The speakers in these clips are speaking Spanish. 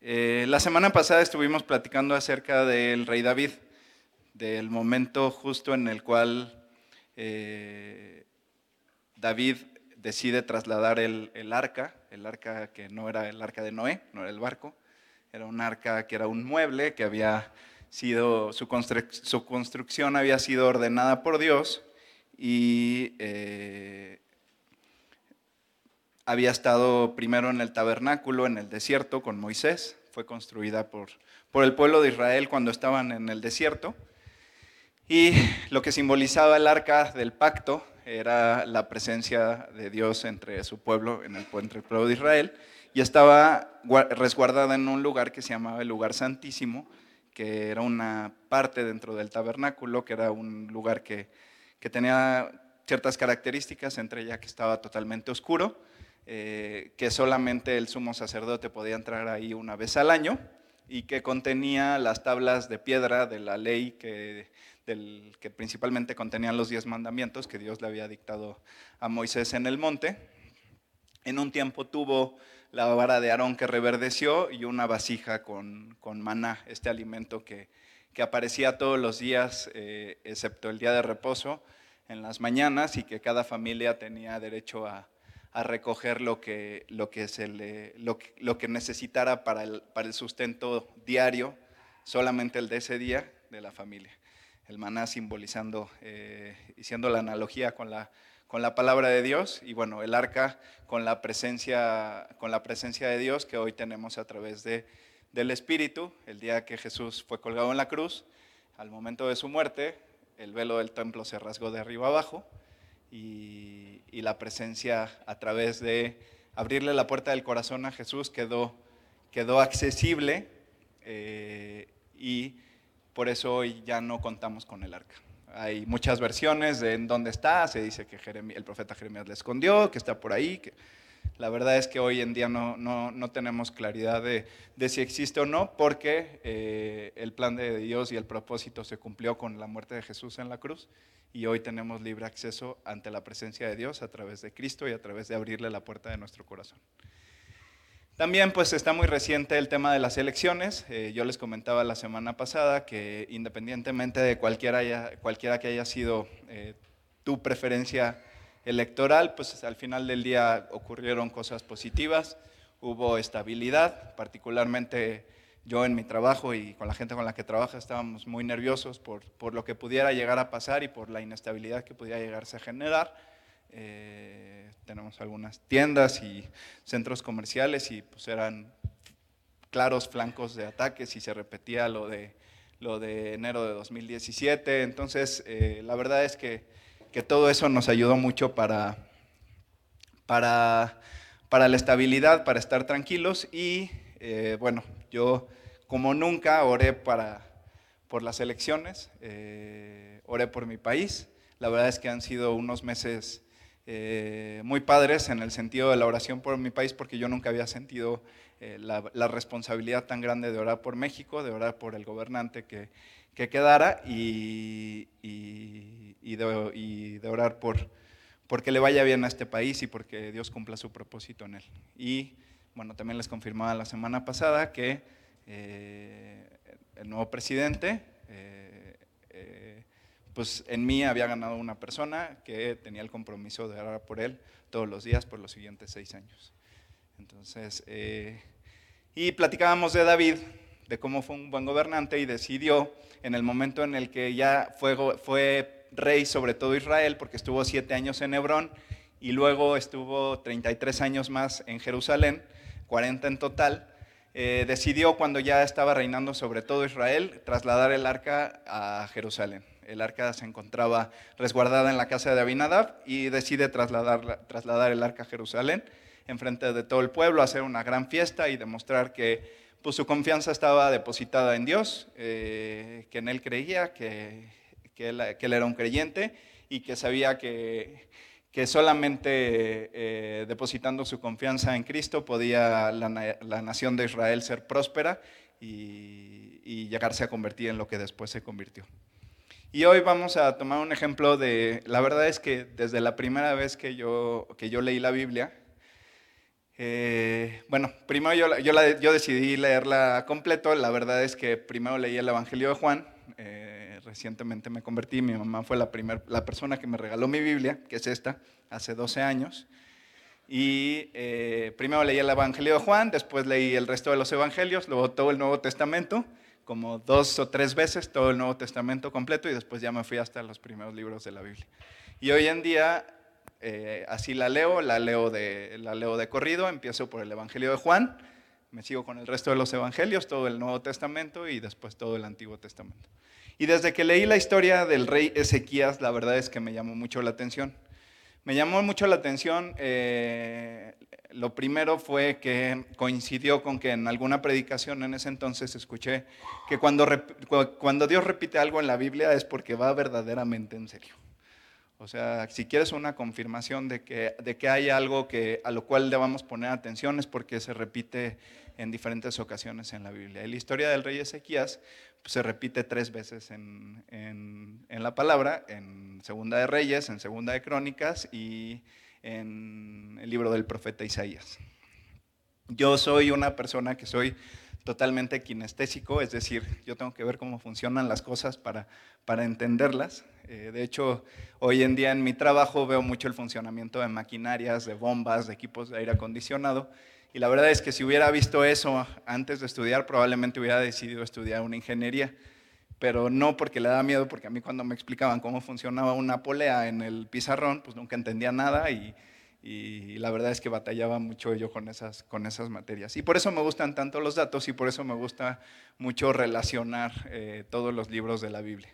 Eh, la semana pasada estuvimos platicando acerca del rey David, del momento justo en el cual eh, David decide trasladar el, arca, el arca que no era el arca de Noé, no era el barco, era un arca que era un mueble que había sido, su, construcción había sido ordenada por Dios y eh, había estado primero en el tabernáculo, en el desierto, con Moisés. Fue construida por, por el pueblo de Israel cuando estaban en el desierto. Y lo que simbolizaba el arca del pacto era la presencia de Dios entre su pueblo, en el, entre el pueblo de Israel, y estaba resguardada en un lugar que se llamaba el lugar santísimo, que era una parte dentro del tabernáculo, que era un lugar que, que tenía ciertas características, entre ellas que estaba totalmente oscuro, eh, que solamente el sumo sacerdote podía entrar ahí una vez al año y que contenía las tablas de piedra de la ley que, que principalmente contenían los diez mandamientos que Dios le había dictado a Moisés en el monte. En un tiempo tuvo la vara de Aarón que reverdeció y una vasija con, con maná, este alimento que, que, aparecía todos los días, eh, excepto el día de reposo, en las mañanas y que cada familia tenía derecho a, a recoger lo que, lo que, se le, lo, lo que necesitara para el, para el sustento diario, solamente el de ese día de la familia. El maná simbolizando eh, y siendo la analogía con la, con la palabra de Dios y bueno, el arca con la presencia, con la presencia de Dios que hoy tenemos a través de, del Espíritu. El día que Jesús fue colgado en la cruz, al momento de su muerte, el velo del templo se rasgó de arriba abajo y, la presencia a través de abrirle la puerta del corazón a Jesús quedó, quedó accesible eh, y por eso hoy ya no contamos con el arca. Hay muchas versiones de en dónde está, se dice que el profeta Jeremías le escondió, que está por ahí. La verdad es que hoy en día no, no, tenemos claridad de, de, si existe o no, porque eh, el plan de Dios y el propósito se cumplió con la muerte de Jesús en la cruz y hoy tenemos libre acceso ante la presencia de Dios a través de Cristo y a través de abrirle la puerta de nuestro corazón. También pues está muy reciente el tema de las elecciones. Eh, yo les comentaba la semana pasada que independientemente de cualquiera, cualquiera que haya sido eh, tu preferencia electoral, pues al final del día ocurrieron cosas positivas, hubo estabilidad, particularmente yo en mi trabajo y con la gente con la que trabaja estábamos muy nerviosos por, por lo que pudiera llegar a pasar y por la inestabilidad que pudiera llegarse a generar. Eh, tenemos algunas tiendas y centros comerciales y pues eran claros flancos de ataques y se repetía lo de, lo de enero de 2017. Entonces, eh, la verdad es que, que, todo eso nos ayudó mucho para, para, para la estabilidad, para estar tranquilos y eh, bueno, yo como nunca oré para, por las elecciones, eh, oré por mi país. La verdad es que han sido unos meses eh, muy padres en el sentido de la oración por mi país, porque yo nunca había sentido la, responsabilidad tan grande de orar por México, de orar por el gobernante que, que quedara y, y, de, orar por porque le vaya bien a este país y porque Dios cumpla su propósito en él. Y bueno, también les confirmaba la semana pasada que eh, el nuevo presidente, eh, eh, pues en mí había ganado una persona que tenía el compromiso de orar por él todos los días por los siguientes seis años. Entonces, y platicábamos de David, de cómo fue un buen gobernante y decidió en el momento en el que ya fue, fue rey sobre todo Israel, porque estuvo siete años en Hebrón y luego estuvo 33 años más en Jerusalén, 40 en total, eh, decidió cuando ya estaba reinando sobre todo Israel trasladar el arca a Jerusalén. El arca se encontraba resguardada en la casa de Abinadab y decide trasladar, trasladar el arca a Jerusalén en frente de todo el pueblo, hacer una gran fiesta y demostrar que pues, su confianza estaba depositada en Dios, eh, que en él creía, que, que él era un creyente y que sabía que que solamente eh, depositando su confianza en Cristo podía la, nación de Israel ser próspera y, llegarse a convertir en lo que después se convirtió. Y hoy vamos a tomar un ejemplo de, la verdad es que desde la primera vez que yo, que yo leí la Biblia, Eh, bueno, primero yo, decidí leerla completo. La verdad es que primero leí el Evangelio de Juan. Eh, recientemente me convertí. Mi mamá fue la, primer, la persona que me regaló mi Biblia, que es esta, hace 12 años. Y eh, primero leí el Evangelio de Juan, después leí el resto de los Evangelios, luego todo el Nuevo Testamento, como dos o tres veces todo el Nuevo Testamento completo y después ya me fui hasta los primeros libros de la Biblia. Y hoy en día eh, así la leo, la leo, de, la leo de corrido, empiezo por el Evangelio de Juan, me sigo con el resto de los Evangelios, todo el Nuevo Testamento y después todo el Antiguo Testamento. Y desde que leí la historia del rey Ezequías, la verdad es que me llamó mucho la atención. Me llamó mucho la atención, eh, lo primero fue que coincidió con que en alguna predicación en ese entonces escuché que cuando, cuando Dios repite algo en la Biblia es porque va verdaderamente en serio. O sea, si quieres una confirmación de que, de que hay algo que, a lo cual debamos poner atención es porque se repite en diferentes ocasiones en la Biblia. La historia del rey Ezequías pues, se repite tres veces en, en, en, la palabra, en Segunda de Reyes, en Segunda de Crónicas y en el libro del profeta Isaías. Yo soy una persona que soy totalmente kinestésico, es decir, yo tengo que ver cómo funcionan las cosas para, para entenderlas. Eh, de hecho, hoy en día en mi trabajo veo mucho el funcionamiento de maquinarias, de bombas, de equipos de aire acondicionado. Y la verdad es que si hubiera visto eso antes de estudiar, probablemente hubiera decidido estudiar una ingeniería. Pero no porque le da miedo, porque a mí cuando me explicaban cómo funcionaba una polea en el pizarrón, pues nunca entendía nada y, y la verdad es que batallaba mucho yo con esas, con esas materias. Y por eso me gustan tanto los datos y por eso me gusta mucho relacionar eh, todos los libros de la Biblia.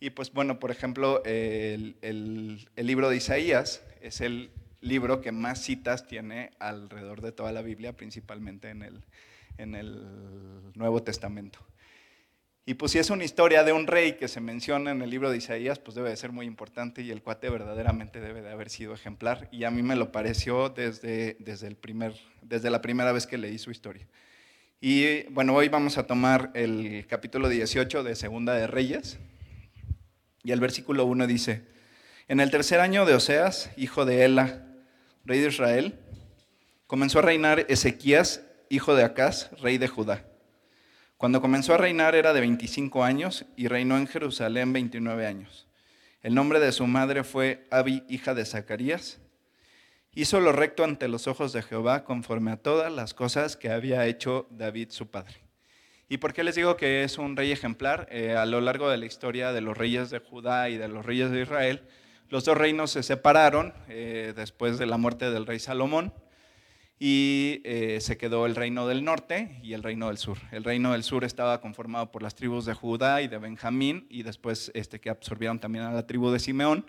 Y pues bueno, por ejemplo, el, el, libro de Isaías es el libro que más citas tiene alrededor de toda la Biblia, principalmente en el, en el Nuevo Testamento. Y pues si es una historia de un rey que se menciona en el libro de Isaías, pues debe de ser muy importante y el cuate verdaderamente debe de haber sido ejemplar. Y a mí me lo pareció desde, desde, el primer, desde la primera vez que leí su historia. Y bueno, hoy vamos a tomar el capítulo 18 de Segunda de Reyes. Y el versículo 1 dice, en el tercer año de Oseas, hijo de Ela, rey de Israel, comenzó a reinar Ezequías, hijo de Acaz, rey de Judá. Cuando comenzó a reinar era de 25 años y reinó en Jerusalén 29 años. El nombre de su madre fue Abi, hija de Zacarías. Hizo lo recto ante los ojos de Jehová conforme a todas las cosas que había hecho David su padre. ¿Y por qué les digo que es un rey ejemplar? Eh, a lo largo de la historia de los reyes de Judá y de los reyes de Israel, los dos reinos se separaron eh, después de la muerte del rey Salomón y eh, se quedó el reino del norte y el reino del sur. El reino del sur estaba conformado por las tribus de Judá y de Benjamín y después este, que absorbieron también a la tribu de Simeón.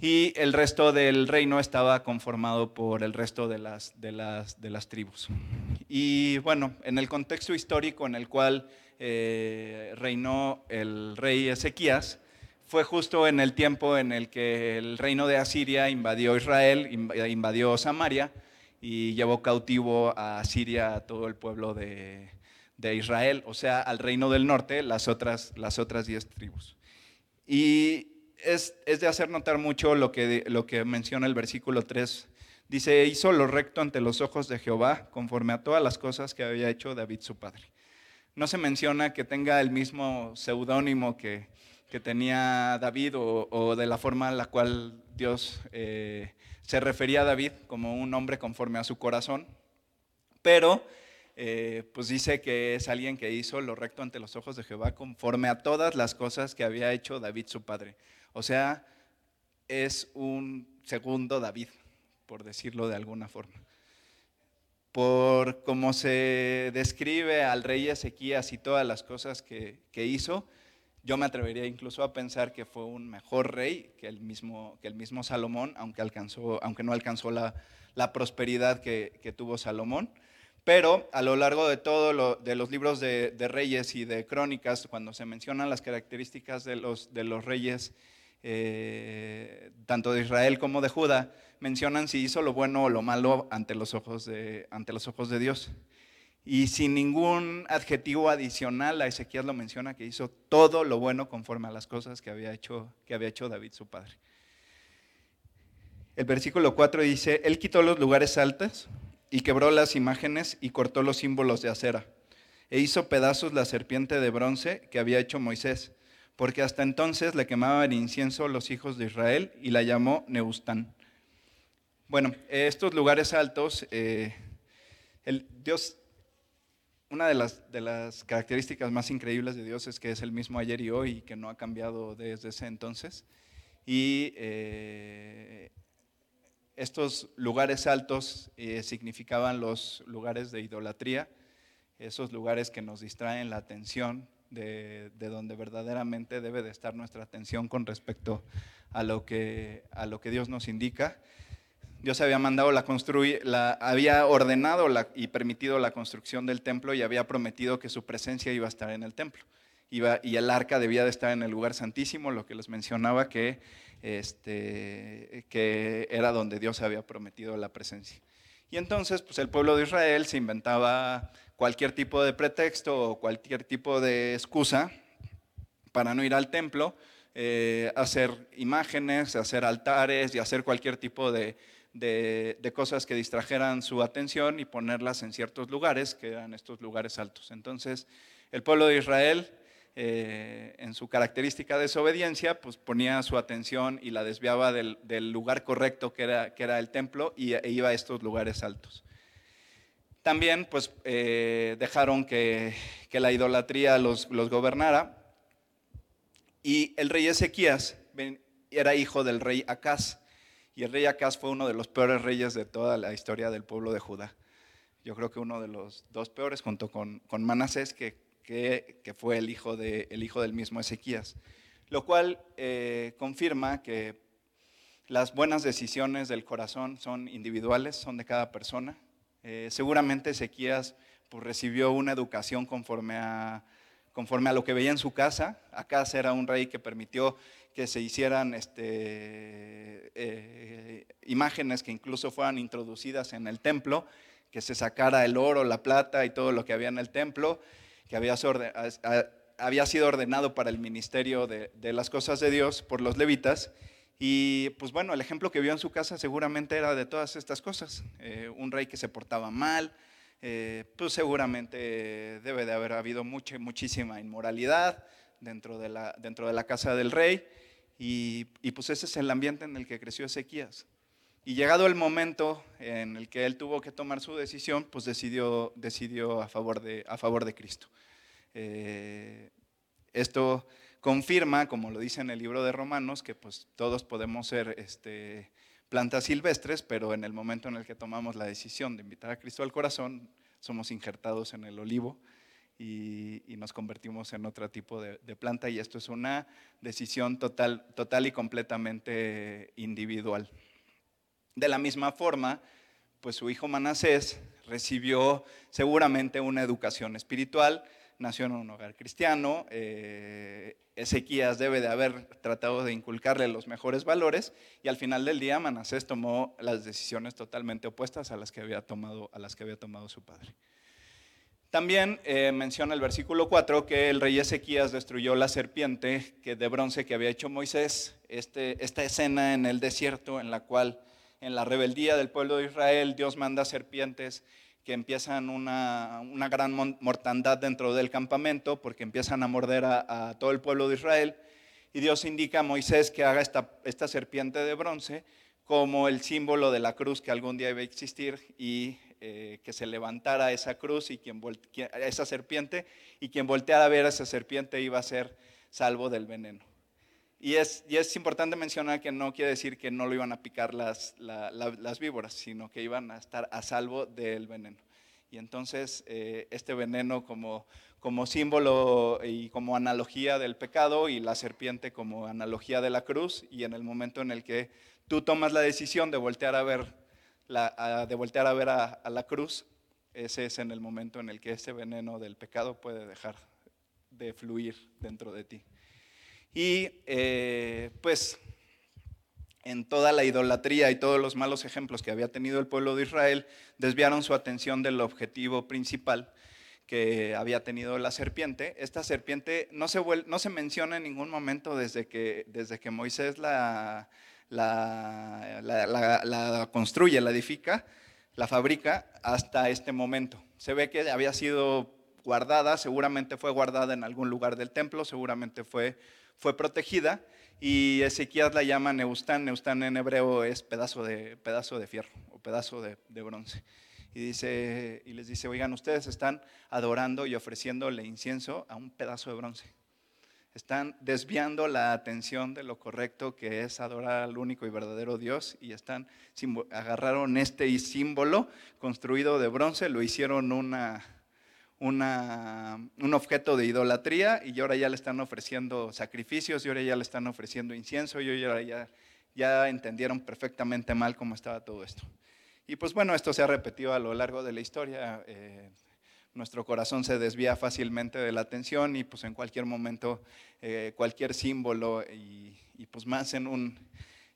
Y el resto del reino estaba conformado por el resto de las, de las, de las tribus. Y bueno, en el contexto histórico en el cual eh, reinó el rey Ezequías, fue justo en el tiempo en el que el reino de Asiria invadió Israel, invadió Samaria, y llevó cautivo a Siria a todo el pueblo de, Israel, o sea, al reino del norte, las otras, las otras diez tribus. Y es, de hacer notar mucho lo que, lo que menciona el versículo 3. Dice, hizo lo recto ante los ojos de Jehová, conforme a todas las cosas que había hecho David su padre. No se menciona que tenga el mismo seudónimo que, que tenía David o, de la forma en la cual Dios eh, se refería a David como un hombre conforme a su corazón, pero eh, pues dice que es alguien que hizo lo recto ante los ojos de Jehová conforme a todas las cosas que había hecho David su padre. O sea, es un segundo David, por decirlo de alguna forma. Por cómo se describe al rey Ezequías y todas las cosas que hizo, yo me atrevería incluso a pensar que fue un mejor rey que el mismo, que el mismo Salomón, aunque, alcanzó, aunque no alcanzó la, prosperidad que, tuvo Salomón. Pero a lo largo de todos de los libros de, reyes y de crónicas, cuando se mencionan las características de los, de los reyes, eh, tanto de Israel como de Judá, mencionan si hizo lo bueno o lo malo ante los ojos de, ante los ojos de Dios. Y sin ningún adjetivo adicional, a Ezequiel lo menciona que hizo todo lo bueno conforme a las cosas que había hecho, que había hecho David su padre. El versículo 4 dice, Él quitó los lugares altos y quebró las imágenes y cortó los símbolos de acera. E hizo pedazos la serpiente de bronce que había hecho Moisés, porque hasta entonces le quemaban incienso los hijos de Israel y la llamó Neustán. Bueno, estos lugares altos, eh, el Dios, una de las, características más increíbles de Dios es que es el mismo ayer y hoy y que no ha cambiado desde ese entonces. Y eh, estos lugares altos eh, significaban los lugares de idolatría, esos lugares que nos distraen la atención de, donde verdaderamente debe de estar nuestra atención con respecto a lo que Dios nos indica. Dios había mandado la construir, había ordenado y permitido la construcción del templo y había prometido que su presencia iba a estar en el templo. Y el arca debía de estar en el lugar santísimo, lo que les mencionaba que este, era donde Dios había prometido la presencia. Y entonces, pues el pueblo de Israel se inventaba cualquier tipo de pretexto o cualquier tipo de excusa para no ir al templo, eh, hacer imágenes, hacer altares y hacer cualquier tipo de, de, cosas que distrajeran su atención y ponerlas en ciertos lugares, que eran estos lugares altos. Entonces, el pueblo de Israel eh, en su característica de desobediencia, pues ponía su atención y la desviaba del, lugar correcto que era, que era, el templo y e iba a estos lugares altos. También pues eh, dejaron que, la idolatría los, los, gobernara y el rey Ezequías era hijo del rey Acaz y el rey Acaz fue uno de los peores reyes de toda la historia del pueblo de Judá. Yo creo que uno de los dos peores junto con, con Manasés que que, fue el hijo, de, hijo del mismo Ezequías, lo cual eh, confirma que las buenas decisiones del corazón son individuales, son de cada persona. Eh, seguramente Ezequías pues, recibió una educación conforme a, conforme a lo que veía en su casa. Acá era un rey que permitió que se hicieran este, eh, imágenes que incluso fueran introducidas en el templo, que se sacara el oro, la plata y todo lo que había en el templo, que había, sido ordenado para el ministerio de, las cosas de Dios por los levitas. Y pues bueno, el ejemplo que vio en su casa seguramente era de todas estas cosas. Eh, un rey que se portaba mal, eh, pues seguramente debe de haber habido mucha, muchísima inmoralidad dentro de la, dentro de la casa del rey. Y, y, pues ese es el ambiente en el que creció Ezequías. Y llegado el momento en el que él tuvo que tomar su decisión, pues decidió, a, favor de, a favor de Cristo. Eh, esto confirma, como lo dice en el libro de Romanos, que pues todos podemos ser este, plantas silvestres, pero en el momento en el que tomamos la decisión de invitar a Cristo al corazón, somos injertados en el olivo y, nos convertimos en otro tipo de, planta y esto es una decisión total, total y completamente individual. De la misma forma, pues su hijo Manasés recibió seguramente una educación espiritual, nació en un hogar cristiano, eh, Ezequías debe de haber tratado de inculcarle los mejores valores y al final del día Manasés tomó las decisiones totalmente opuestas a las que había tomado, a las que había tomado su padre. También eh, menciona el versículo 4 que el rey Ezequías destruyó la serpiente que de bronce que había hecho Moisés, este, esta escena en el desierto en la cual en la rebeldía del pueblo de Israel, Dios manda serpientes que empiezan una, gran mortandad dentro del campamento porque empiezan a morder a, todo el pueblo de Israel. Y Dios indica a Moisés que haga esta, esta serpiente de bronce como el símbolo de la cruz que algún día iba a existir y eh, que se levantara esa cruz y quien, esa serpiente y quien volteara a ver a esa serpiente iba a ser salvo del veneno. Y es, y es importante mencionar que no quiere decir que no lo iban a picar las, las víboras, sino que iban a estar a salvo del veneno. Y entonces eh, este veneno como, como símbolo y como analogía del pecado y la serpiente como analogía de la cruz y en el momento en el que tú tomas la decisión de voltear a ver, la, de voltear a, ver a, a la cruz, ese es en el momento en el que ese veneno del pecado puede dejar de fluir dentro de ti. Y eh, pues en toda la idolatría y todos los malos ejemplos que había tenido el pueblo de Israel, desviaron su atención del objetivo principal que había tenido la serpiente. Esta serpiente no se, no se menciona en ningún momento desde que, desde que Moisés la, la, construye, la edifica. la fabrica hasta este momento. Se ve que había sido guardada, seguramente fue guardada en algún lugar del templo, seguramente fue, fue protegida, y Ezequías la llama Neustán, Neustán en hebreo es pedazo de, pedazo de fierro o pedazo de, de bronce. Y, dice, y les dice, oigan, ustedes están adorando y ofreciéndole incienso a un pedazo de bronce. Están desviando la atención de lo correcto que es adorar al único y verdadero Dios y están agarraron este símbolo construido de bronce, lo hicieron una, un objeto de idolatría y ahora ya le están ofreciendo sacrificios y ahora ya le están ofreciendo incienso y ahora ya, ya entendieron perfectamente mal cómo estaba todo esto. Y pues bueno, esto se ha repetido a lo largo de la historia. Eh, nuestro corazón se desvía fácilmente de la atención y pues en cualquier momento eh, cualquier símbolo y, pues más en un,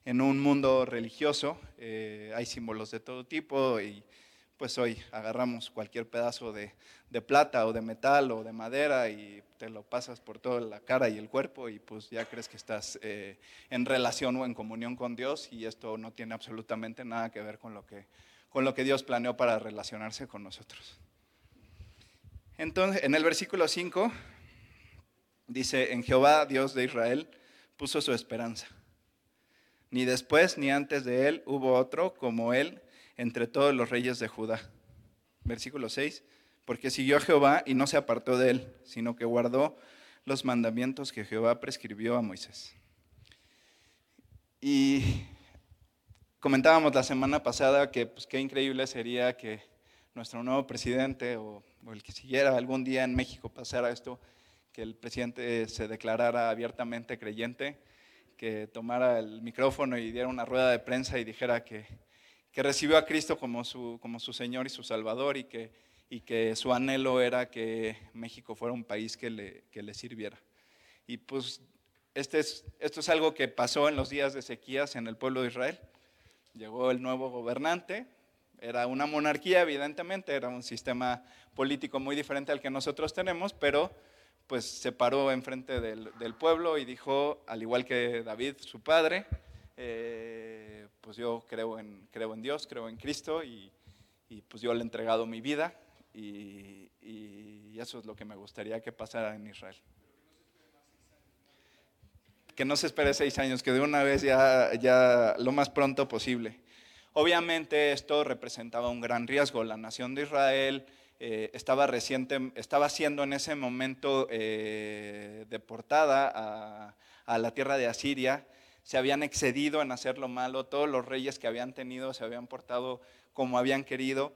en un mundo religioso eh, hay símbolos de todo tipo y pues hoy agarramos cualquier pedazo de, de, plata o de metal o de madera y te lo pasas por toda la cara y el cuerpo y pues ya crees que estás eh, en relación o en comunión con Dios y esto no tiene absolutamente nada que ver con lo que, con lo que Dios planeó para relacionarse con nosotros. Entonces, en el versículo 5 dice, en Jehová, Dios de Israel, puso su esperanza. Ni después ni antes de él hubo otro como él entre todos los reyes de Judá. Versículo 6, porque siguió a Jehová y no se apartó de él, sino que guardó los mandamientos que Jehová prescribió a Moisés. Y comentábamos la semana pasada que pues, qué increíble sería que nuestro nuevo presidente o, el que siguiera algún día en México pasara esto, que el presidente se declarara abiertamente creyente, que tomara el micrófono y diera una rueda de prensa y dijera que, que recibió a Cristo como su, como su Señor y su Salvador y que, y que su anhelo era que México fuera un país que le, que le sirviera. Y pues este es, esto es algo que pasó en los días de sequías en el pueblo de Israel. Llegó el nuevo gobernante, era una monarquía, evidentemente, era un sistema político muy diferente al que nosotros tenemos, pero pues se paró enfrente del, del pueblo y dijo, al igual que David, su padre, eh, pues yo creo en, creo en Dios, creo en Cristo y, y pues yo le he entregado mi vida y, y, eso es lo que me gustaría que pasara en Israel. Que no se espere seis años, que de una vez ya, ya lo más pronto posible. Obviamente esto representaba un gran riesgo. La nación de Israel eh, estaba, reciente, estaba siendo en ese momento eh, deportada a, la tierra de Asiria. Se habían excedido en hacer lo malo. Todos los reyes que habían tenido se habían portado como habían querido.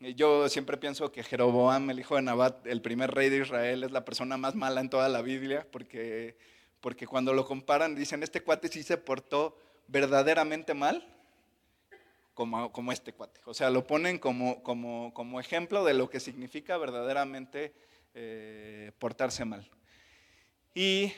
Yo siempre pienso que Jeroboam, el hijo de Nabat, el primer rey de Israel, es la persona más mala en toda la Biblia, porque, porque cuando lo comparan dicen, este cuate sí se portó verdaderamente mal como, como este cuate. O sea, lo ponen como, como, como ejemplo de lo que significa verdaderamente eh, portarse mal. Y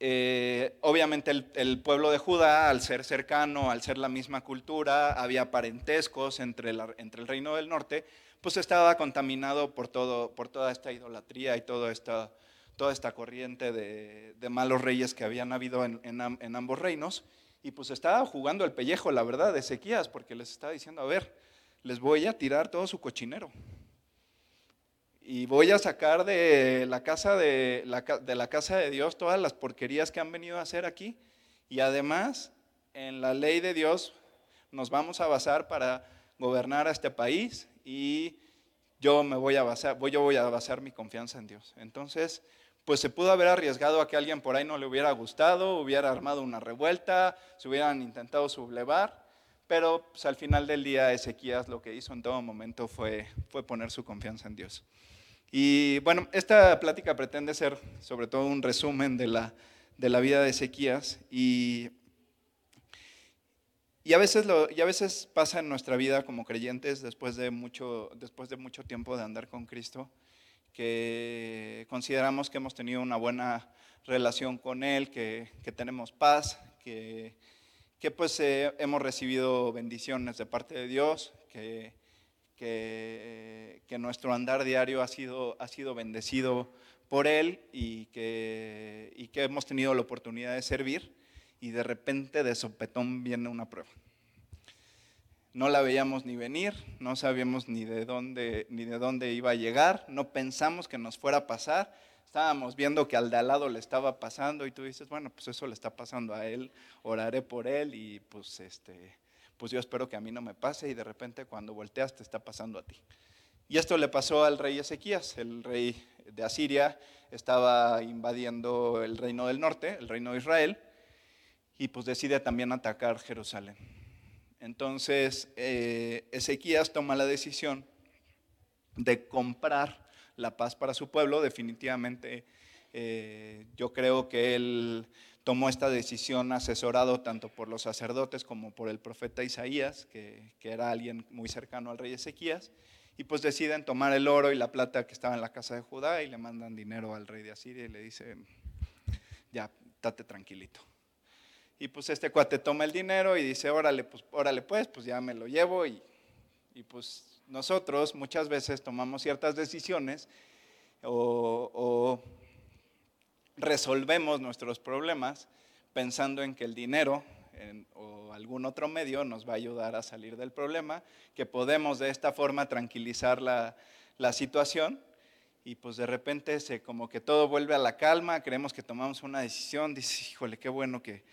eh, obviamente el, pueblo de Judá, al ser cercano, al ser la misma cultura, había parentescos entre, la, entre el reino del norte, pues estaba contaminado por, todo, por toda esta idolatría y toda esta, toda esta corriente de, de malos reyes que habían habido en, en ambos reinos. Y pues estaba jugando el pellejo, la verdad, de Ezequías, porque les estaba diciendo, a ver, les voy a tirar todo su cochinero. Y voy a sacar de la casa de la, de la casa de Dios todas las porquerías que han venido a hacer aquí. Y además, en la ley de Dios nos vamos a basar para gobernar a este país y yo me voy a basar, yo voy a basar mi confianza en Dios. Entonces, pues se pudo haber arriesgado a que alguien por ahí no le hubiera gustado, hubiera armado una revuelta, se hubieran intentado sublevar, pero pues, al final del día Ezequías lo que hizo en todo momento fue, fue poner su confianza en Dios. Y bueno, esta plática pretende ser sobre todo un resumen de la, de la vida de Ezequías y, y, a veces lo, y a veces pasa en nuestra vida como creyentes después de mucho, después de mucho tiempo de andar con Cristo que consideramos que hemos tenido una buena relación con Él, que, que tenemos paz, que, que pues eh, hemos recibido bendiciones de parte de Dios, que, que, que, nuestro andar diario ha sido, ha sido bendecido por Él y que, y que hemos tenido la oportunidad de servir y de repente de sopetón viene una prueba. No la veíamos ni venir, no sabíamos ni de dónde, ni de dónde iba a llegar, no pensamos que nos fuera a pasar, estábamos viendo que al de al lado le estaba pasando y tú dices, bueno, pues eso le está pasando a él, oraré por él y pues este, pues yo espero que a mí no me pase y de repente cuando volteas te está pasando a ti. Y esto le pasó al rey Ezequías, el rey de Asiria estaba invadiendo el reino del norte, el reino de Israel, y pues decide también atacar Jerusalén. Entonces eh, Ezequías toma la decisión de comprar la paz para su pueblo. Definitivamente eh, yo creo que él tomó esta decisión asesorado tanto por los sacerdotes como por el profeta Isaías, que, que era alguien muy cercano al rey Ezequías. Y pues deciden tomar el oro y la plata que estaba en la casa de Judá y le mandan dinero al rey de Asiria y le dicen, ya, estate tranquilito. Y pues este cuate toma el dinero y dice, órale, pues, órale pues, pues ya me lo llevo. Y, y pues nosotros muchas veces tomamos ciertas decisiones o, resolvemos nuestros problemas pensando en que el dinero o algún otro medio nos va a ayudar a salir del problema, que podemos de esta forma tranquilizar la, la situación y pues de repente se, como que todo vuelve a la calma, creemos que tomamos una decisión, dice, híjole, qué bueno que,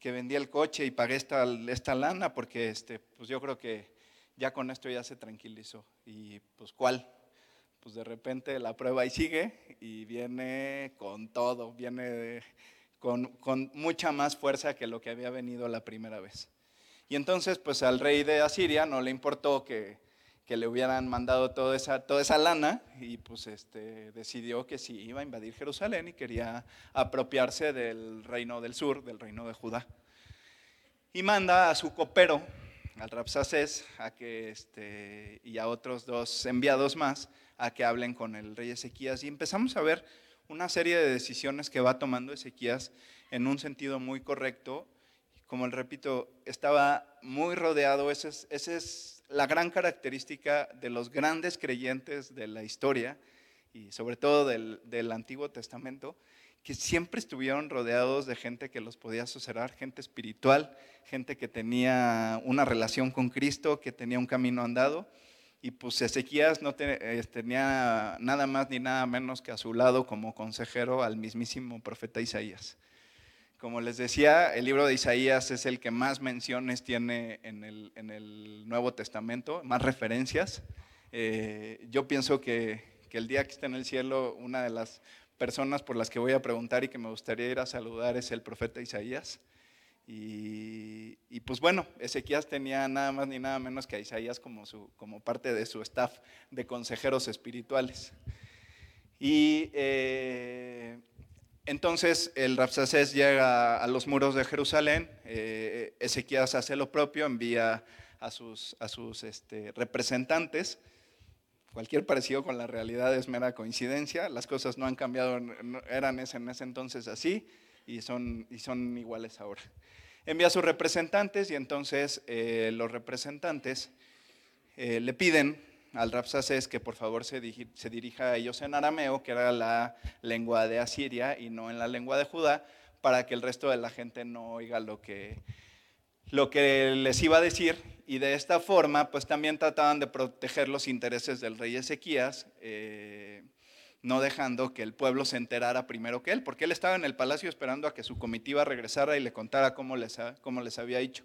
que vendí el coche y pagué esta, esta lana porque este, pues yo creo que ya con esto ya se tranquilizó. Y pues cuál, pues de repente la prueba ahí sigue y viene con todo, viene con, mucha más fuerza que lo que había venido la primera vez. Y entonces, pues al rey de Asiria no le importó que, le hubieran mandado toda esa, toda esa lana y pues este, decidió que sí iba a invadir Jerusalén y quería apropiarse del reino del sur, del reino de Judá. Y manda a su copero, al Rapsacés, a que, este, y a otros dos enviados más, a que hablen con el rey Ezequías. Y empezamos a ver una serie de decisiones que va tomando Ezequías en un sentido muy correcto. Como le repito, estaba muy rodeado, esa es, la gran característica de los grandes creyentes de la historia y sobre todo del, del Antiguo Testamento, que siempre estuvieron rodeados de gente que los podía asesorar, gente espiritual, gente que tenía una relación con Cristo, que tenía un camino andado. Y pues Ezequías no eh, tenía nada más ni nada menos que a su lado como consejero al mismísimo profeta Isaías. Como les decía, el libro de Isaías es el que más menciones tiene en el, Nuevo Testamento, más referencias. Eh, yo pienso que, el día que esté en el cielo, una de las personas por las que voy a preguntar y que me gustaría ir a saludar es el profeta Isaías. Y, pues bueno, Ezequías tenía nada más ni nada menos que a Isaías como parte de su staff de consejeros espirituales. Y eh, entonces el Rapsacés llega a los muros de Jerusalén, eh, Ezequías hace lo propio, envía a sus, este, representantes. Cualquier parecido con la realidad es mera coincidencia, las cosas no han cambiado, eran en ese entonces así y son, y son iguales ahora envía a sus representantes y entonces eh, los representantes eh, le piden al Rapsacés que por favor se, dirija a ellos en arameo, que era la lengua de Asiria y no en la lengua de Judá, para que el resto de la gente no oiga lo que, les iba a decir. Y de esta forma, pues también trataban de proteger los intereses del rey Ezequías. Eh, no dejando que el pueblo se enterara primero que él, porque él estaba en el palacio esperando a que su comitiva regresara y le contara cómo les, cómo les había dicho.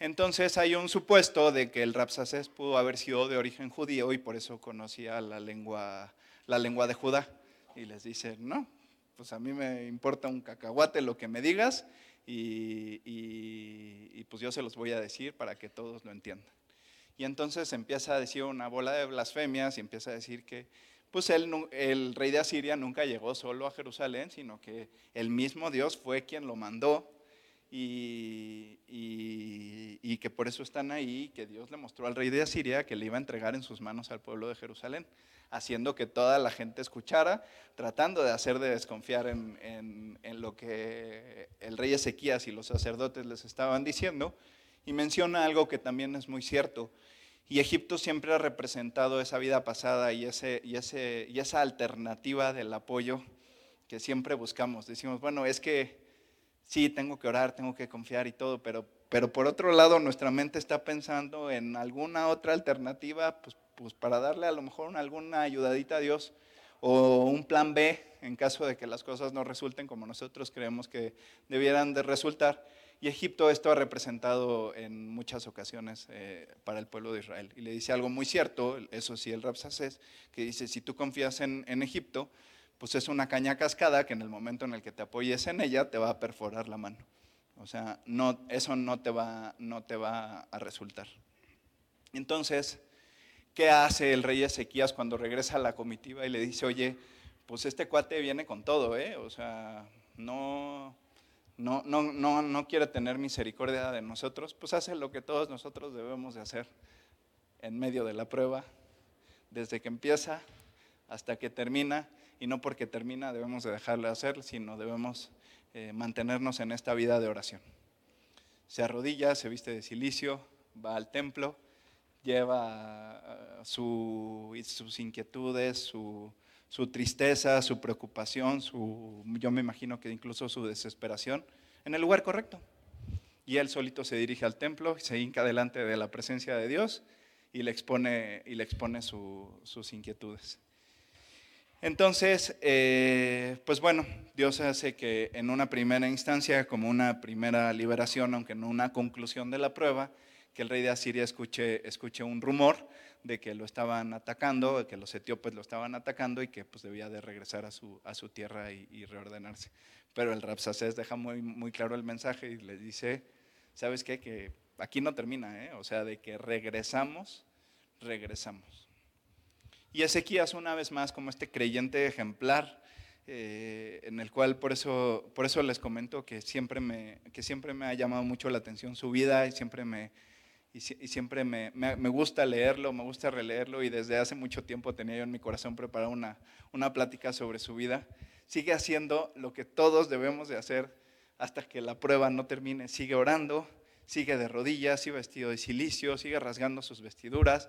Entonces hay un supuesto de que el Rapsacés pudo haber sido de origen judío y por eso conocía la lengua, la lengua de Judá. Y les dice, no, pues a mí me importa un cacahuate lo que me digas y, y pues yo se los voy a decir para que todos lo entiendan. Y entonces empieza a decir una bola de blasfemias y empieza a decir que pues el rey de Asiria nunca llegó solo a Jerusalén, sino que el mismo Dios fue quien lo mandó y, que por eso están ahí, que Dios le mostró al rey de Asiria que le iba a entregar en sus manos al pueblo de Jerusalén, haciendo que toda la gente escuchara, tratando de hacer de desconfiar en, en lo que el rey Ezequías y los sacerdotes les estaban diciendo. Y menciona algo que también es muy cierto, y Egipto siempre ha representado esa vida pasada y, ese, y, ese, y esa alternativa del apoyo que siempre buscamos. Decimos, bueno, es que sí, tengo que orar, tengo que confiar y todo, pero, pero por otro lado nuestra mente está pensando en alguna otra alternativa, pues, pues para darle a lo mejor alguna ayudadita a Dios o un plan B en caso de que las cosas no resulten como nosotros creemos que debieran de resultar. Y Egipto esto ha representado en muchas ocasiones eh, para el pueblo de Israel. Y le dice algo muy cierto, eso sí, el Rapsacés, que dice, si tú confías en, en Egipto, pues es una caña cascada que en el momento en el que te apoyes en ella te va a perforar la mano. O sea, no, eso no te, va, no te va a resultar. Entonces, ¿qué hace el rey Ezequías cuando regresa a la comitiva y le dice, oye, pues este cuate viene con todo, ¿eh? O sea, no, no, no, no, no quiere tener misericordia de nosotros, pues hace lo que todos nosotros debemos de hacer en medio de la prueba, desde que empieza hasta que termina, y no porque termina debemos de dejarle de hacer, sino debemos eh, mantenernos en esta vida de oración. Se arrodilla, se viste de silicio, va al templo, lleva eh, sus inquietudes, su, tristeza, su preocupación, su, yo me imagino que incluso su desesperación, en el lugar correcto. Y él solito se dirige al templo, se hinca delante de la presencia de Dios y le expone, y le expone sus inquietudes. Entonces, eh, pues bueno, Dios hace que en una primera instancia, como una primera liberación, aunque no una conclusión de la prueba, que el rey de Asiria escuche, escuche un rumor de que lo estaban atacando, que los etíopes lo estaban atacando y que pues debía de regresar a su, a su tierra y, reordenarse. Pero el Rapsacés deja muy, muy claro el mensaje y le dice, ¿sabes qué? Que aquí no termina, ¿eh? o sea, de que regresamos, regresamos. Y Ezequías, una vez más, como este creyente ejemplar, eh, en el cual por eso, por eso les comento que siempre, me, que siempre me ha llamado mucho la atención su vida y siempre me, y, siempre me, me, gusta leerlo, me gusta releerlo y desde hace mucho tiempo tenía yo en mi corazón preparar una, una plática sobre su vida. Sigue haciendo lo que todos debemos de hacer hasta que la prueba no termine. Sigue orando, sigue de rodillas, sigue vestido de silicio, sigue rasgando sus vestiduras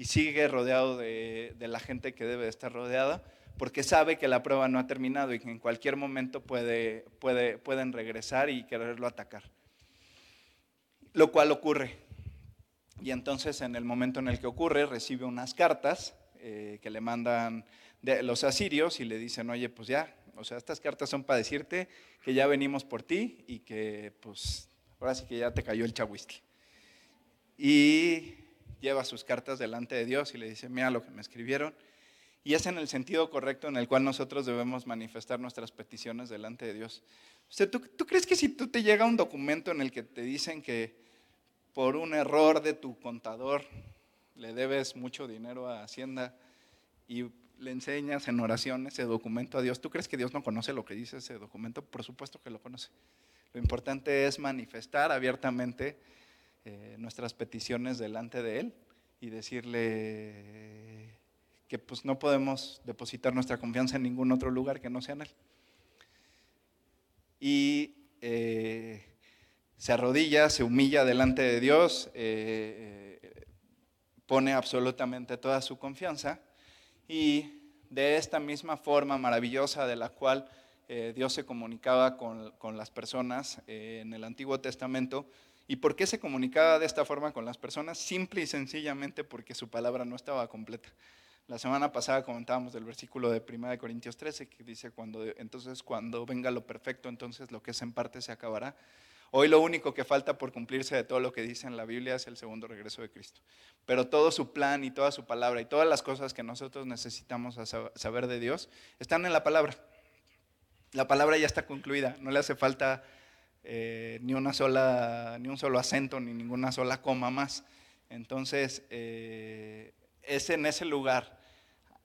y sigue rodeado de, la gente que debe estar rodeada, porque sabe que la prueba no ha terminado y que en cualquier momento puede, puede, pueden regresar y quererlo atacar. Lo cual ocurre. Y entonces en el momento en el que ocurre, recibe unas cartas eh, que le mandan de los asirios y le dicen, oye, pues ya, o sea, estas cartas son para decirte que ya venimos por ti y que pues ahora sí que ya te cayó el chahuistle. Y lleva sus cartas delante de Dios y le dice, mira lo que me escribieron. Y es en el sentido correcto en el cual nosotros debemos manifestar nuestras peticiones delante de Dios. ¿tú, ¿tú, crees que si tú te llega un documento en el que te dicen que por un error de tu contador le debes mucho dinero a Hacienda y le enseñas en oración ese documento a Dios, ¿tú crees que Dios no conoce lo que dice ese documento? Por supuesto que lo conoce. Lo importante es manifestar abiertamente eh, nuestras peticiones delante de Él y decirle que pues no podemos depositar nuestra confianza en ningún otro lugar que no sea en Él. Y eh, se arrodilla, se humilla delante de Dios, eh, pone absolutamente toda su confianza y de esta misma forma maravillosa de la cual Dios se comunicaba con, con las personas en el Antiguo Testamento, ¿Y por qué se comunicaba de esta forma con las personas? Simple y sencillamente porque su palabra no estaba completa. La semana pasada comentábamos del versículo de 1 de Corintios 13 que dice, cuando, entonces cuando venga lo perfecto, entonces lo que es en parte se acabará. Hoy lo único que falta por cumplirse de todo lo que dice en la Biblia es el segundo regreso de Cristo. Pero todo su plan y toda su palabra y todas las cosas que nosotros necesitamos saber de Dios están en la palabra. La palabra ya está concluida, no le hace falta eh, ni, una sola, ni un solo acento, ni ninguna sola coma más. Entonces, eh, es en ese lugar,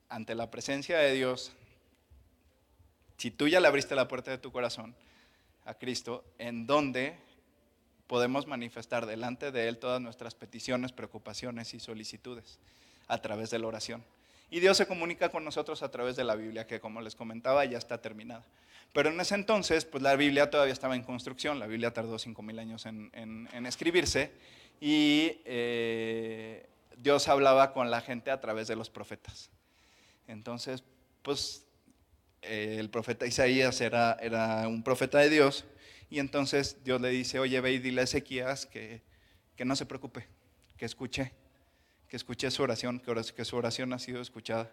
ante la presencia de Dios, si tú ya le abriste la puerta de tu corazón a Cristo, en donde podemos manifestar delante de Él todas nuestras peticiones, preocupaciones y solicitudes a través de la oración. Y Dios se comunica con nosotros a través de la Biblia, que como les comentaba ya está terminada. Pero en ese entonces, pues la Biblia todavía estaba en construcción, la Biblia tardó 5.000 años en, escribirse y eh, Dios hablaba con la gente a través de los profetas. Entonces, pues eh, el profeta Isaías era, era un profeta de Dios Y entonces Dios le dice, oye, ve y dile a Ezequías que, que no se preocupe, que escuche, que escuche su oración, que su oración ha sido escuchada,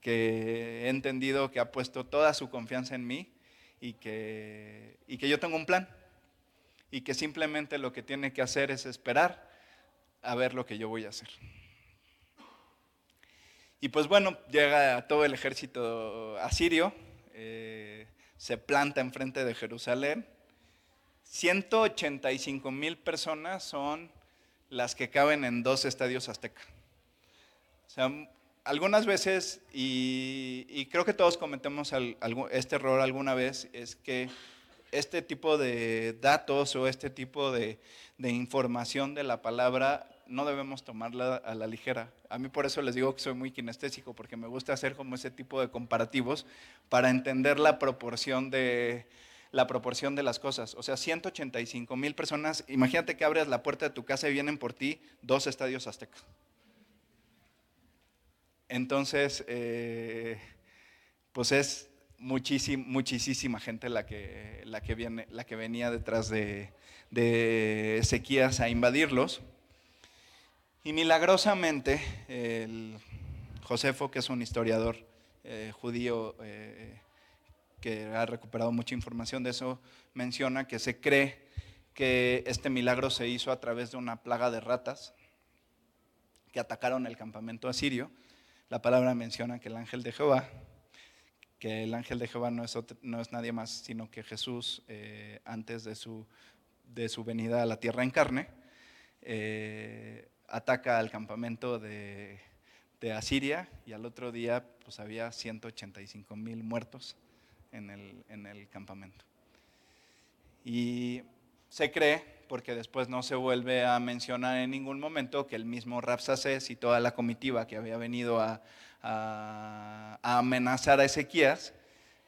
que he entendido que ha puesto toda su confianza en mí y que, y que yo tengo un plan y que simplemente lo que tiene que hacer es esperar a ver lo que yo voy a hacer. Y pues bueno, llega todo el ejército asirio, eh, se planta enfrente de Jerusalén. 185 mil personas son las que caben en dos estadios azteca. O sea, algunas veces, y, creo que todos cometemos este error alguna vez, es que este tipo de datos o este tipo de, de información de la palabra no debemos tomarla a la ligera. A mí por eso les digo que soy muy kinestésico, porque me gusta hacer como ese tipo de comparativos para entender la proporción de, la proporción de las cosas. O sea, 185 mil personas, imagínate que abres la puerta de tu casa y vienen por ti dos estadios aztecas. Entonces, eh, pues es muchísima, gente la que, viene, la que venía detrás de, de Ezequías a invadirlos. Y milagrosamente, el Josefo, que es un historiador eh, judío eh, que ha recuperado mucha información de eso, menciona que se cree que este milagro se hizo a través de una plaga de ratas que atacaron el campamento asirio. La palabra menciona que el ángel de Jehová, que el ángel de Jehová no es, no es nadie más sino que Jesús eh, antes de su, de su venida a la tierra en carne, ataca al campamento de, Asiria y al otro día pues había 185 mil muertos en el, campamento. Y se cree, porque después no se vuelve a mencionar en ningún momento, que el mismo Rapsacés y toda la comitiva que había venido a, amenazar a Ezequías,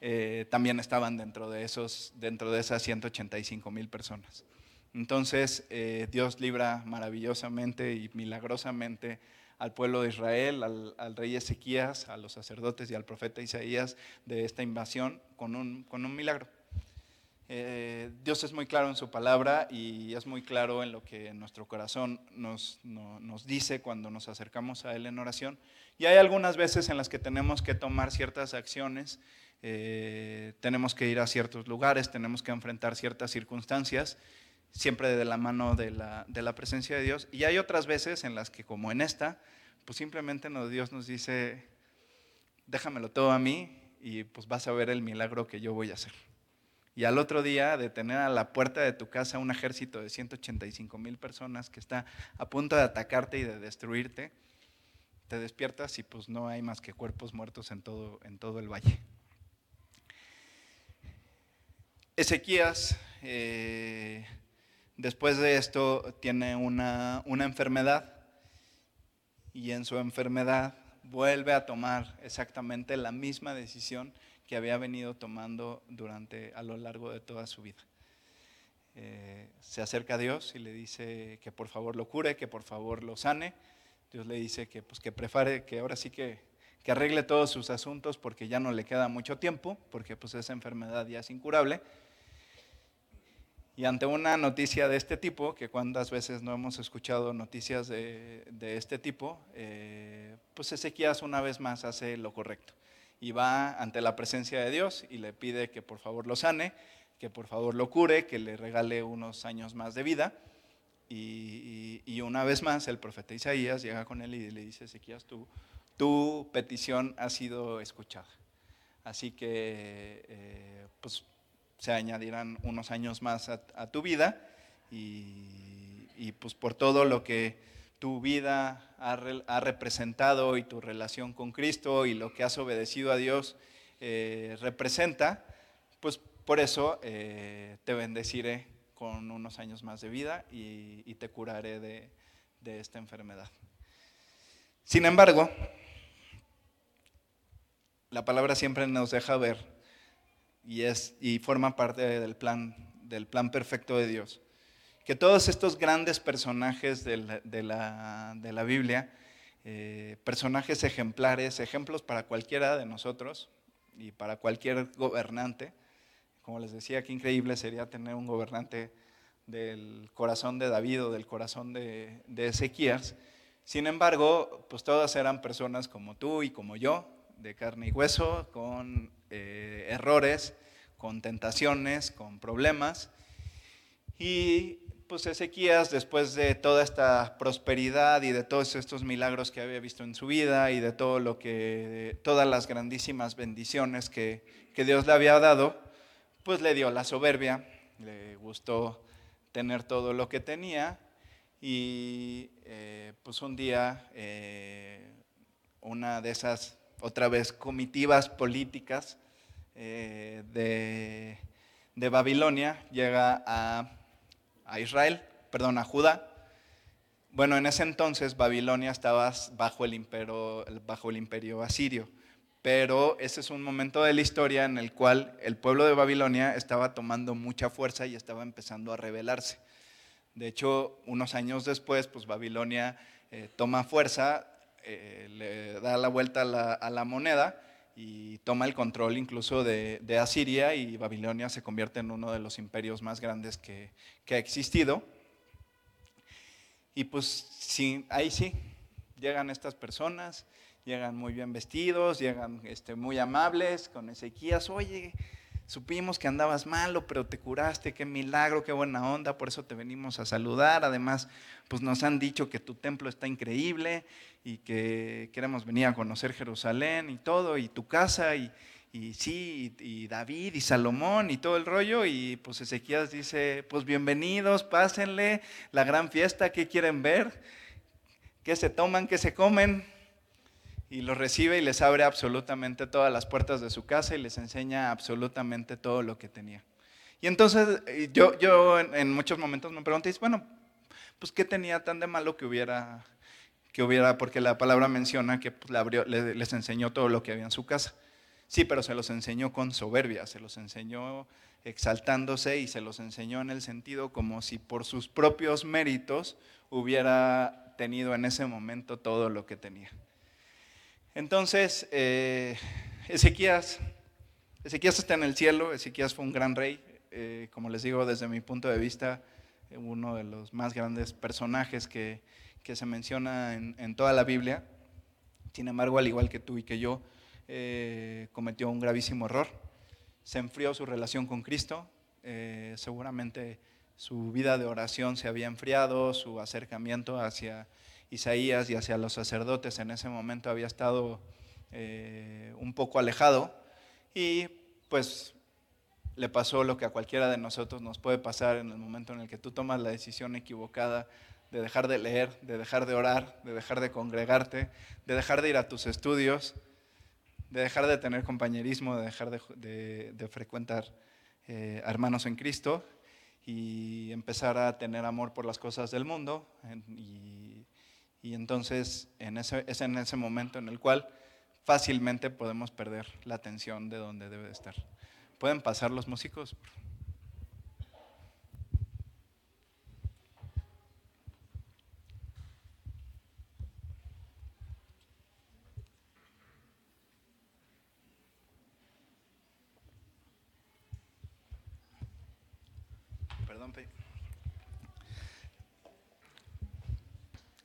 eh, también estaban dentro de, esos, dentro de esas 185 mil personas. Entonces eh, Dios libra maravillosamente y milagrosamente al pueblo de Israel, al, rey Ezequías, a los sacerdotes y al profeta Isaías de esta invasión con un, milagro. Eh, Dios es muy claro en su palabra y es muy claro en lo que nuestro corazón nos, dice cuando nos acercamos a Él en oración. Y hay algunas veces en las que tenemos que tomar ciertas acciones, eh, tenemos que ir a ciertos lugares, tenemos que enfrentar ciertas circunstancias siempre de la mano de la, de la, presencia de Dios. Y hay otras veces en las que, como en esta, pues simplemente Dios nos dice, déjamelo todo a mí y pues vas a ver el milagro que yo voy a hacer. Y al otro día de tener a la puerta de tu casa un ejército de 185 mil personas que está a punto de atacarte y de destruirte, te despiertas y pues no hay más que cuerpos muertos en todo, en todo el valle. Ezequías eh, Después de esto tiene una, enfermedad y en su enfermedad vuelve a tomar exactamente la misma decisión que había venido tomando durante a lo largo de toda su vida. Eh, se acerca a Dios y le dice que por favor lo cure, que por favor lo sane. Dios le dice que pues que prepare, que ahora sí que, que arregle todos sus asuntos porque ya no le queda mucho tiempo, porque pues esa enfermedad ya es incurable y ante una noticia de este tipo, que cuántas veces no hemos escuchado noticias de, este tipo, eh, pues Ezequías una vez más hace lo correcto. Y va ante la presencia de Dios y le pide que por favor lo sane, que por favor lo cure, que le regale unos años más de vida. Y, una vez más el profeta Isaías llega con él y le dice, Ezequías, tu, tu petición ha sido escuchada. Así que, eh, pues se añadirán unos años más a, tu vida y, pues por todo lo que tu vida ha, representado y tu relación con Cristo y lo que has obedecido a Dios eh, representa, pues por eso eh, te bendeciré con unos años más de vida y, te curaré de, esta enfermedad. Sin embargo, la palabra siempre nos deja ver y, y forma parte del plan, del plan perfecto de Dios. Que todos estos grandes personajes de la, de la, Biblia, eh, personajes ejemplares, ejemplos para cualquiera de nosotros y para cualquier gobernante, como les decía, qué increíble sería tener un gobernante del corazón de David o del corazón de, Ezequías. Sin embargo, pues todas eran personas como tú y como yo, de carne y hueso, con eh, errores, con tentaciones, con problemas. Y pues Ezequías, después de toda esta prosperidad y de todos estos milagros que había visto en su vida y de todo lo que, todas las grandísimas bendiciones que, que Dios le había dado, pues le dio la soberbia, le gustó tener todo lo que tenía y eh, pues un día eh, una de esas, otra vez, comitivas políticas eh, de, de, Babilonia llega a, a, Israel, perdón, a Judá. Bueno, en ese entonces Babilonia estaba bajo el imperio, bajo el imperio asirio pero ese es un momento de la historia en el cual el pueblo de Babilonia estaba tomando mucha fuerza y estaba empezando a rebelarse. De hecho, unos años después, pues Babilonia eh, toma fuerza, eh, le da la vuelta a la, moneda y toma el control incluso de, Asiria y Babilonia se convierte en uno de los imperios más grandes que, ha existido. Y pues ahí sí, llegan estas personas llegan muy bien vestidos, llegan este, muy amables con Ezequías, oye, supimos que andabas malo, pero te curaste, qué milagro, qué buena onda, por eso te venimos a saludar. Además, pues nos han dicho que tu templo está increíble y que queremos venir a conocer Jerusalén y todo, y tu casa, y, y sí, y, David y Salomón y todo el rollo. Y pues Ezequías dice, pues bienvenidos, pásenle la gran fiesta, ¿qué quieren ver? ¿Qué se toman? ¿Qué se comen? Y los recibe y les abre absolutamente todas las puertas de su casa y les enseña absolutamente todo lo que tenía. Y entonces yo, yo en, muchos momentos me pregunté, bueno, pues ¿qué tenía tan de malo que hubiera, que hubiera porque la palabra menciona que pues, les enseñó todo lo que había en su casa? Sí, pero se los enseñó con soberbia, se los enseñó exaltándose y se los enseñó en el sentido como si por sus propios méritos hubiera tenido en ese momento todo lo que tenía. Entonces, eh, Ezequías, Ezequías está en el cielo, Ezequías fue un gran rey, eh, como les digo, desde mi punto de vista, uno de los más grandes personajes que, se menciona en, toda la Biblia. Sin embargo, al igual que tú y que yo, eh, cometió un gravísimo error. Se enfrió su relación con Cristo, seguramente su vida de oración se había enfriado, su acercamiento hacia Isaías y hacia los sacerdotes en ese momento había estado eh, un poco alejado y pues le pasó lo que a cualquiera de nosotros nos puede pasar en el momento en el que tú tomas la decisión equivocada de dejar de leer, de dejar de orar, de dejar de congregarte, de dejar de ir a tus estudios, de dejar de tener compañerismo, de dejar de, frecuentar eh, hermanos en Cristo y empezar a tener amor por las cosas del mundo y y entonces en ese, es en ese momento en el cual fácilmente podemos perder la atención de donde debe de estar. ¿Pueden pasar los músicos?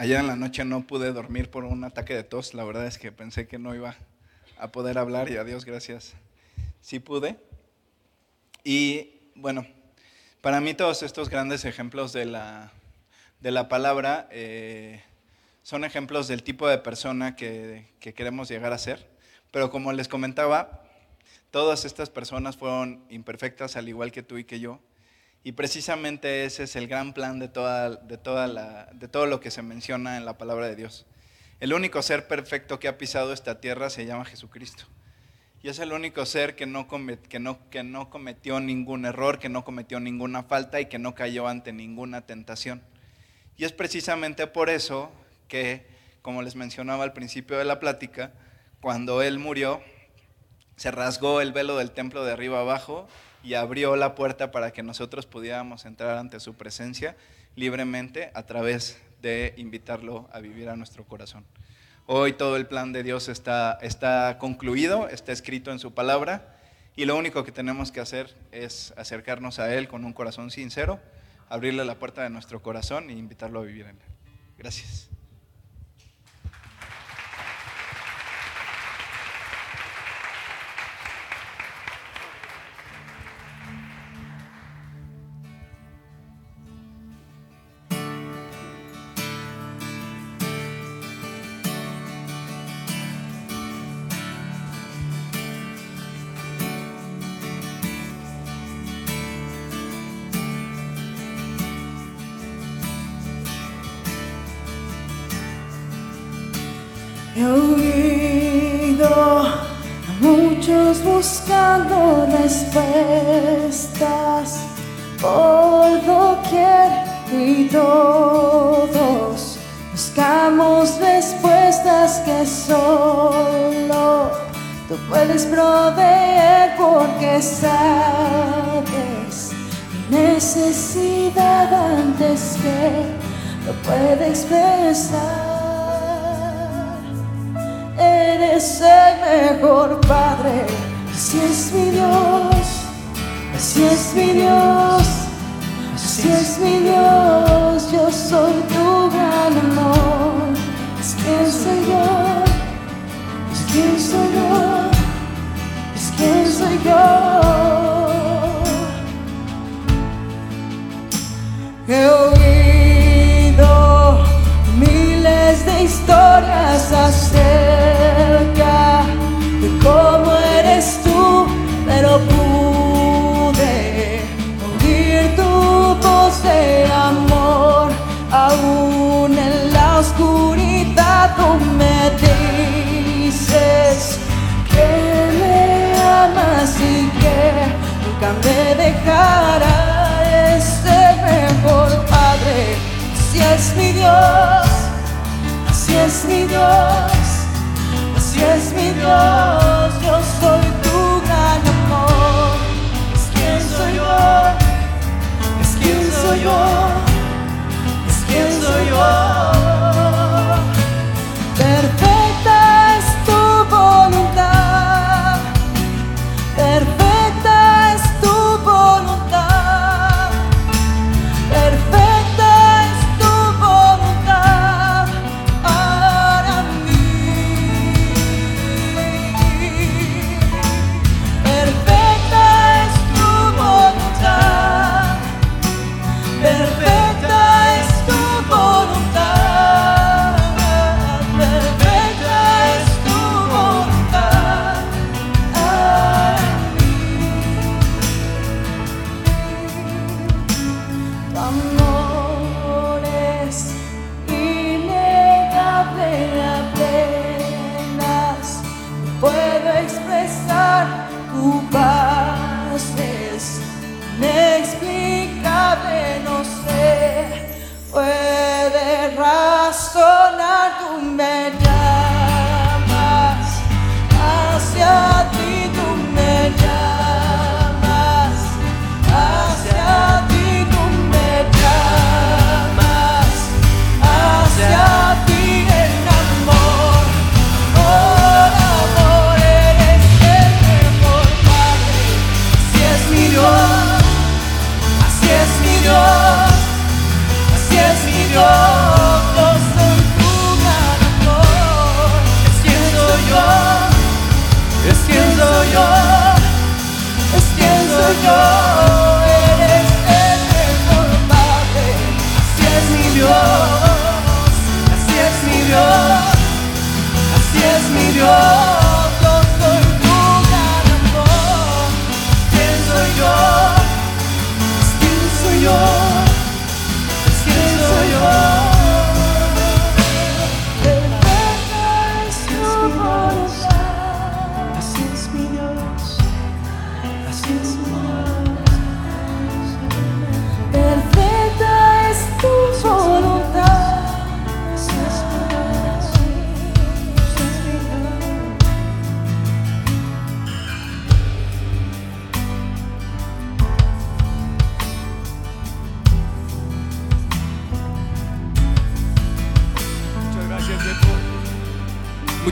Ayer en la noche no pude dormir por un ataque de tos. La verdad es que pensé que no iba a poder hablar y a Dios gracias. Sí pude. Y bueno, para mí todos estos grandes ejemplos de la, de la palabra eh, son ejemplos del tipo de persona que, que queremos llegar a ser. Pero como les comentaba, todas estas personas fueron imperfectas al igual que tú y que yo. Y precisamente ese es el gran plan de, toda, de, toda la, de todo lo que se menciona en la palabra de Dios. El único ser perfecto que ha pisado esta tierra se llama Jesucristo. Y es el único ser que no, que, no, que no cometió ningún error, que no cometió ninguna falta y que no cayó ante ninguna tentación. Y es precisamente por eso que, como les mencionaba al principio de la plática, cuando Él murió, se rasgó el velo del templo de arriba abajo y abrió la puerta para que nosotros pudiéramos entrar ante su presencia libremente a través de invitarlo a vivir a nuestro corazón. Hoy todo el plan de Dios está, está concluido, está escrito en su palabra y lo único que tenemos que hacer es acercarnos a Él con un corazón sincero, abrirle la puerta de nuestro corazón e invitarlo a vivir en Él. Gracias. todos buscamos respuestas que solo tú puedes proveer porque sabes mi necesidad antes que lo pueda expresar. Eres el mejor padre, así es mi Dios, así es mi Dios, así es mi Dios soy tu gran amor. Es quien soy yo, es quien soy yo, es quien soy yo. He oído miles de historias acerca de cómo eres tú, pero cara es este el mejor Padre. Así es mi Dios, así es mi Dios, así es mi Dios. Yo soy tu gran amor. Es quien soy yo, es quien soy yo, es quien soy yo.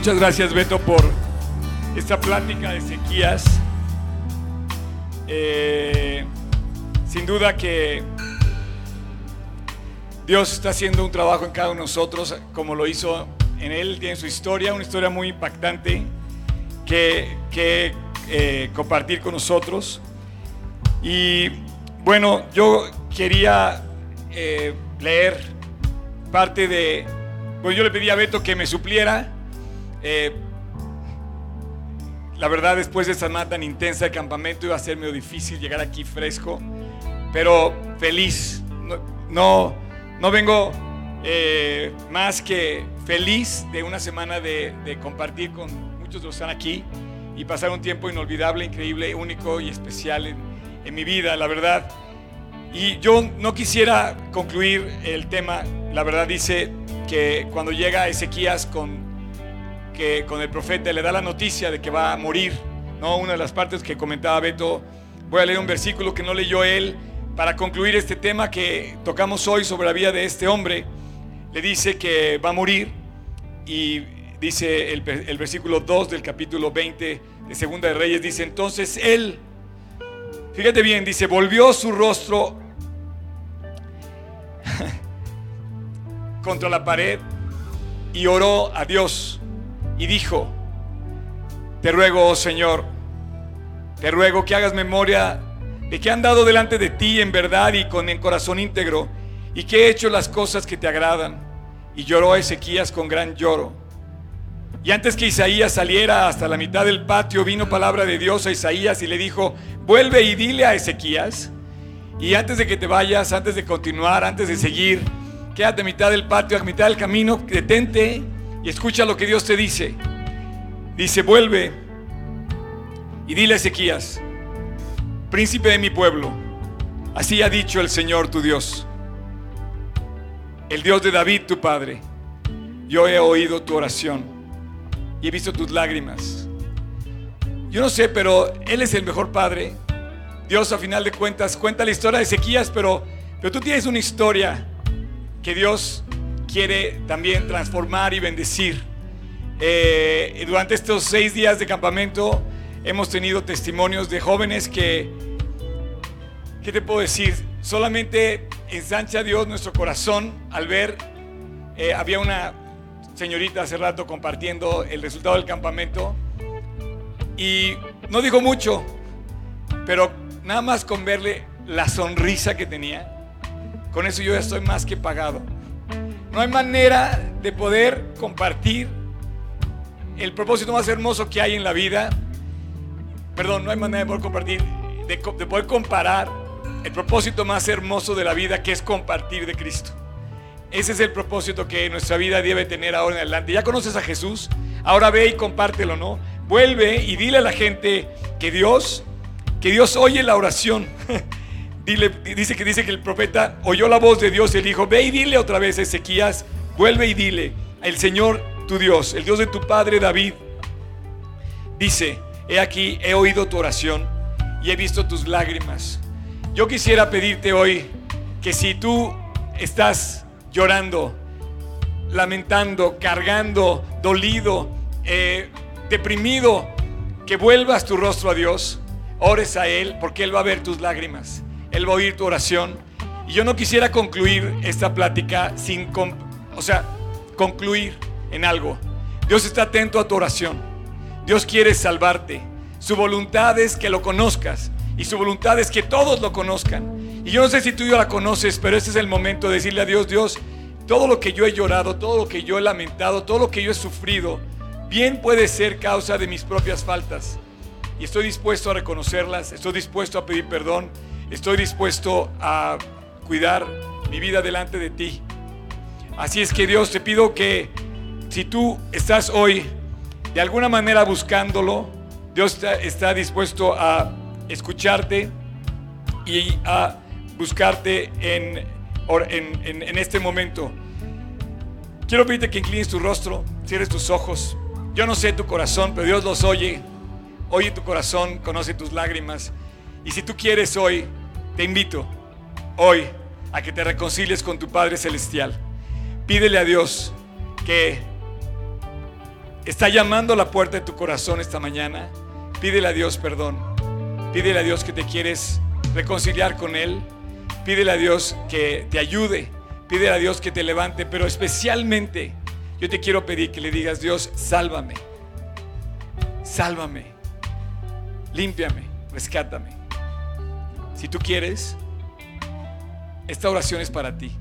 Muchas gracias Beto por esta plática de sequías. Eh, sin duda que Dios está haciendo un trabajo en cada uno de nosotros, como lo hizo en Él, tiene su historia, una historia muy impactante que, eh, compartir con nosotros. Y bueno, yo quería eh, leer parte de... Pues yo le pedí a Beto que me supliera eh, la verdad, después de esta semana tan intensa de campamento iba a ser medio difícil llegar aquí fresco, pero feliz. No, no, vengo eh, más que feliz de una semana de, compartir con muchos de los que están aquí y pasar un tiempo inolvidable, increíble, único y especial en, en mi vida, la verdad. Y yo no quisiera concluir el tema, la verdad dice que cuando llega Ezequías con que con el profeta le da la noticia de que va a morir. ¿no? Una de las partes que comentaba Beto, voy a leer un versículo que no leyó él para concluir este tema que tocamos hoy sobre la vida de este hombre. Le dice que va a morir y dice el, el versículo 2 del capítulo 20 de Segunda de Reyes, dice entonces él, fíjate bien, dice, volvió su rostro contra la pared y oró a Dios y dijo, te ruego, oh Señor, te ruego que hagas memoria de que han dado delante de ti en verdad y con el corazón íntegro, y que he hecho las cosas que te agradan. Y lloró Ezequías con gran lloro. Y antes que Isaías saliera hasta la mitad del patio, vino palabra de Dios a Isaías y le dijo, vuelve y dile a Ezequías. Y antes de que te vayas, antes de continuar, antes de seguir, quédate a mitad del patio, a mitad del camino, detente y escucha lo que Dios te dice. Dice, vuelve y dile a Ezequías, príncipe de mi pueblo, así ha dicho el Señor tu Dios, el Dios de David tu padre. Yo he oído tu oración y he visto tus lágrimas. Yo no sé, pero Él es el mejor padre. Dios a final de cuentas cuenta la historia de Ezequías, pero, pero tú tienes una historia que Dios quiere también transformar y bendecir. Eh, durante estos seis días de campamento hemos tenido testimonios de jóvenes que, ¿qué te puedo decir? Solamente ensancha Dios nuestro corazón al ver, eh, había una señorita hace rato compartiendo el resultado del campamento y no dijo mucho, pero nada más con verle la sonrisa que tenía, con eso yo ya estoy más que pagado. No hay manera de poder compartir el propósito más hermoso que hay en la vida. Perdón, no hay manera de poder compartir, de, poder comparar el propósito más hermoso de la vida que es compartir de Cristo. Ese es el propósito que nuestra vida debe tener ahora en adelante. Ya conoces a Jesús, ahora ve y compártelo, ¿no? Vuelve y dile a la gente que Dios, que Dios oye la oración. dice que dice que el profeta oyó la voz de Dios y dijo, ve y dile otra vez a Ezequías, vuelve y dile, el Señor tu Dios, el Dios de tu padre David, dice, he aquí, he oído tu oración y he visto tus lágrimas. Yo quisiera pedirte hoy que si tú estás llorando, lamentando, cargando, dolido, eh, deprimido, que vuelvas tu rostro a Dios, ores a Él porque Él va a ver tus lágrimas. Él va a oír tu oración. Y yo no quisiera concluir esta plática sin, o sea, concluir en algo. Dios está atento a tu oración. Dios quiere salvarte. Su voluntad es que lo conozcas. Y su voluntad es que todos lo conozcan. Y yo no sé si tú ya la conoces, pero este es el momento de decirle a Dios, Dios, todo lo que yo he llorado, todo lo que yo he lamentado, todo lo que yo he sufrido, bien puede ser causa de mis propias faltas. Y estoy dispuesto a reconocerlas, estoy dispuesto a pedir perdón estoy dispuesto a cuidar mi vida delante de ti. Así es que Dios te pido que si tú estás hoy de alguna manera buscándolo, Dios está, dispuesto a escucharte y a buscarte en, en, en este momento. Quiero pedirte que inclines tu rostro, cierres tus ojos. Yo no sé tu corazón, pero Dios los oye. Oye tu corazón, conoce tus lágrimas. Y si tú quieres hoy, te invito hoy a que te reconcilies con tu Padre Celestial. Pídele a Dios que está llamando a la puerta de tu corazón esta mañana. Pídele a Dios perdón. Pídele a Dios que te quieres reconciliar con Él. Pídele a Dios que te ayude. Pídele a Dios que te levante. Pero especialmente yo te quiero pedir que le digas, Dios, sálvame. Sálvame. Límpiame. Rescátame. Si tú quieres, esta oración es para ti.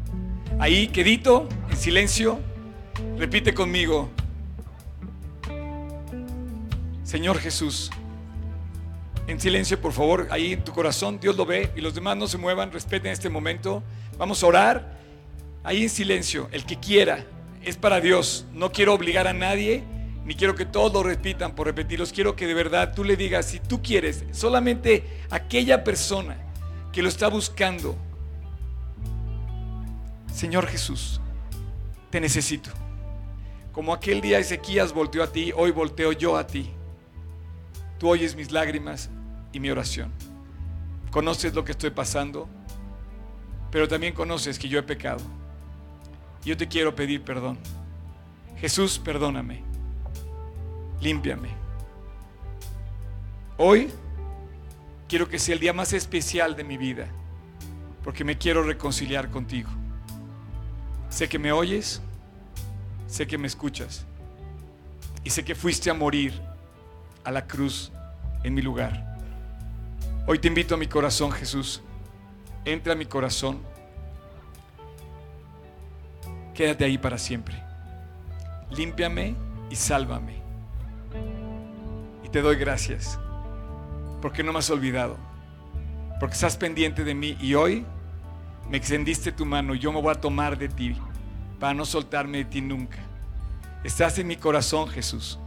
Ahí, quedito, en silencio, repite conmigo. Señor Jesús, en silencio, por favor, ahí en tu corazón, Dios lo ve y los demás no se muevan, respeten este momento. Vamos a orar ahí en silencio, el que quiera, es para Dios. No quiero obligar a nadie, ni quiero que todos lo repitan por repetirlos. Quiero que de verdad tú le digas, si tú quieres, solamente aquella persona que lo está buscando, Señor Jesús, te necesito. Como aquel día Ezequías volteó a ti, hoy volteo yo a ti. Tú oyes mis lágrimas y mi oración. Conoces lo que estoy pasando, pero también conoces que yo he pecado. Yo te quiero pedir perdón. Jesús, perdóname. Límpiame. Hoy quiero que sea el día más especial de mi vida, porque me quiero reconciliar contigo. Sé que me oyes, sé que me escuchas y sé que fuiste a morir a la cruz en mi lugar. Hoy te invito a mi corazón, Jesús. Entra a mi corazón. Quédate ahí para siempre. Límpiame y sálvame. Y te doy gracias porque no me has olvidado, porque estás pendiente de mí y hoy me extendiste tu mano y yo me voy a tomar de ti para no soltarme de ti nunca. Estás en mi corazón, Jesús.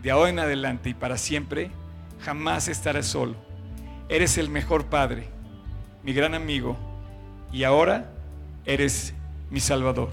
De ahora en adelante y para siempre, jamás estaré solo. Eres el mejor Padre, mi gran amigo, y ahora eres mi Salvador.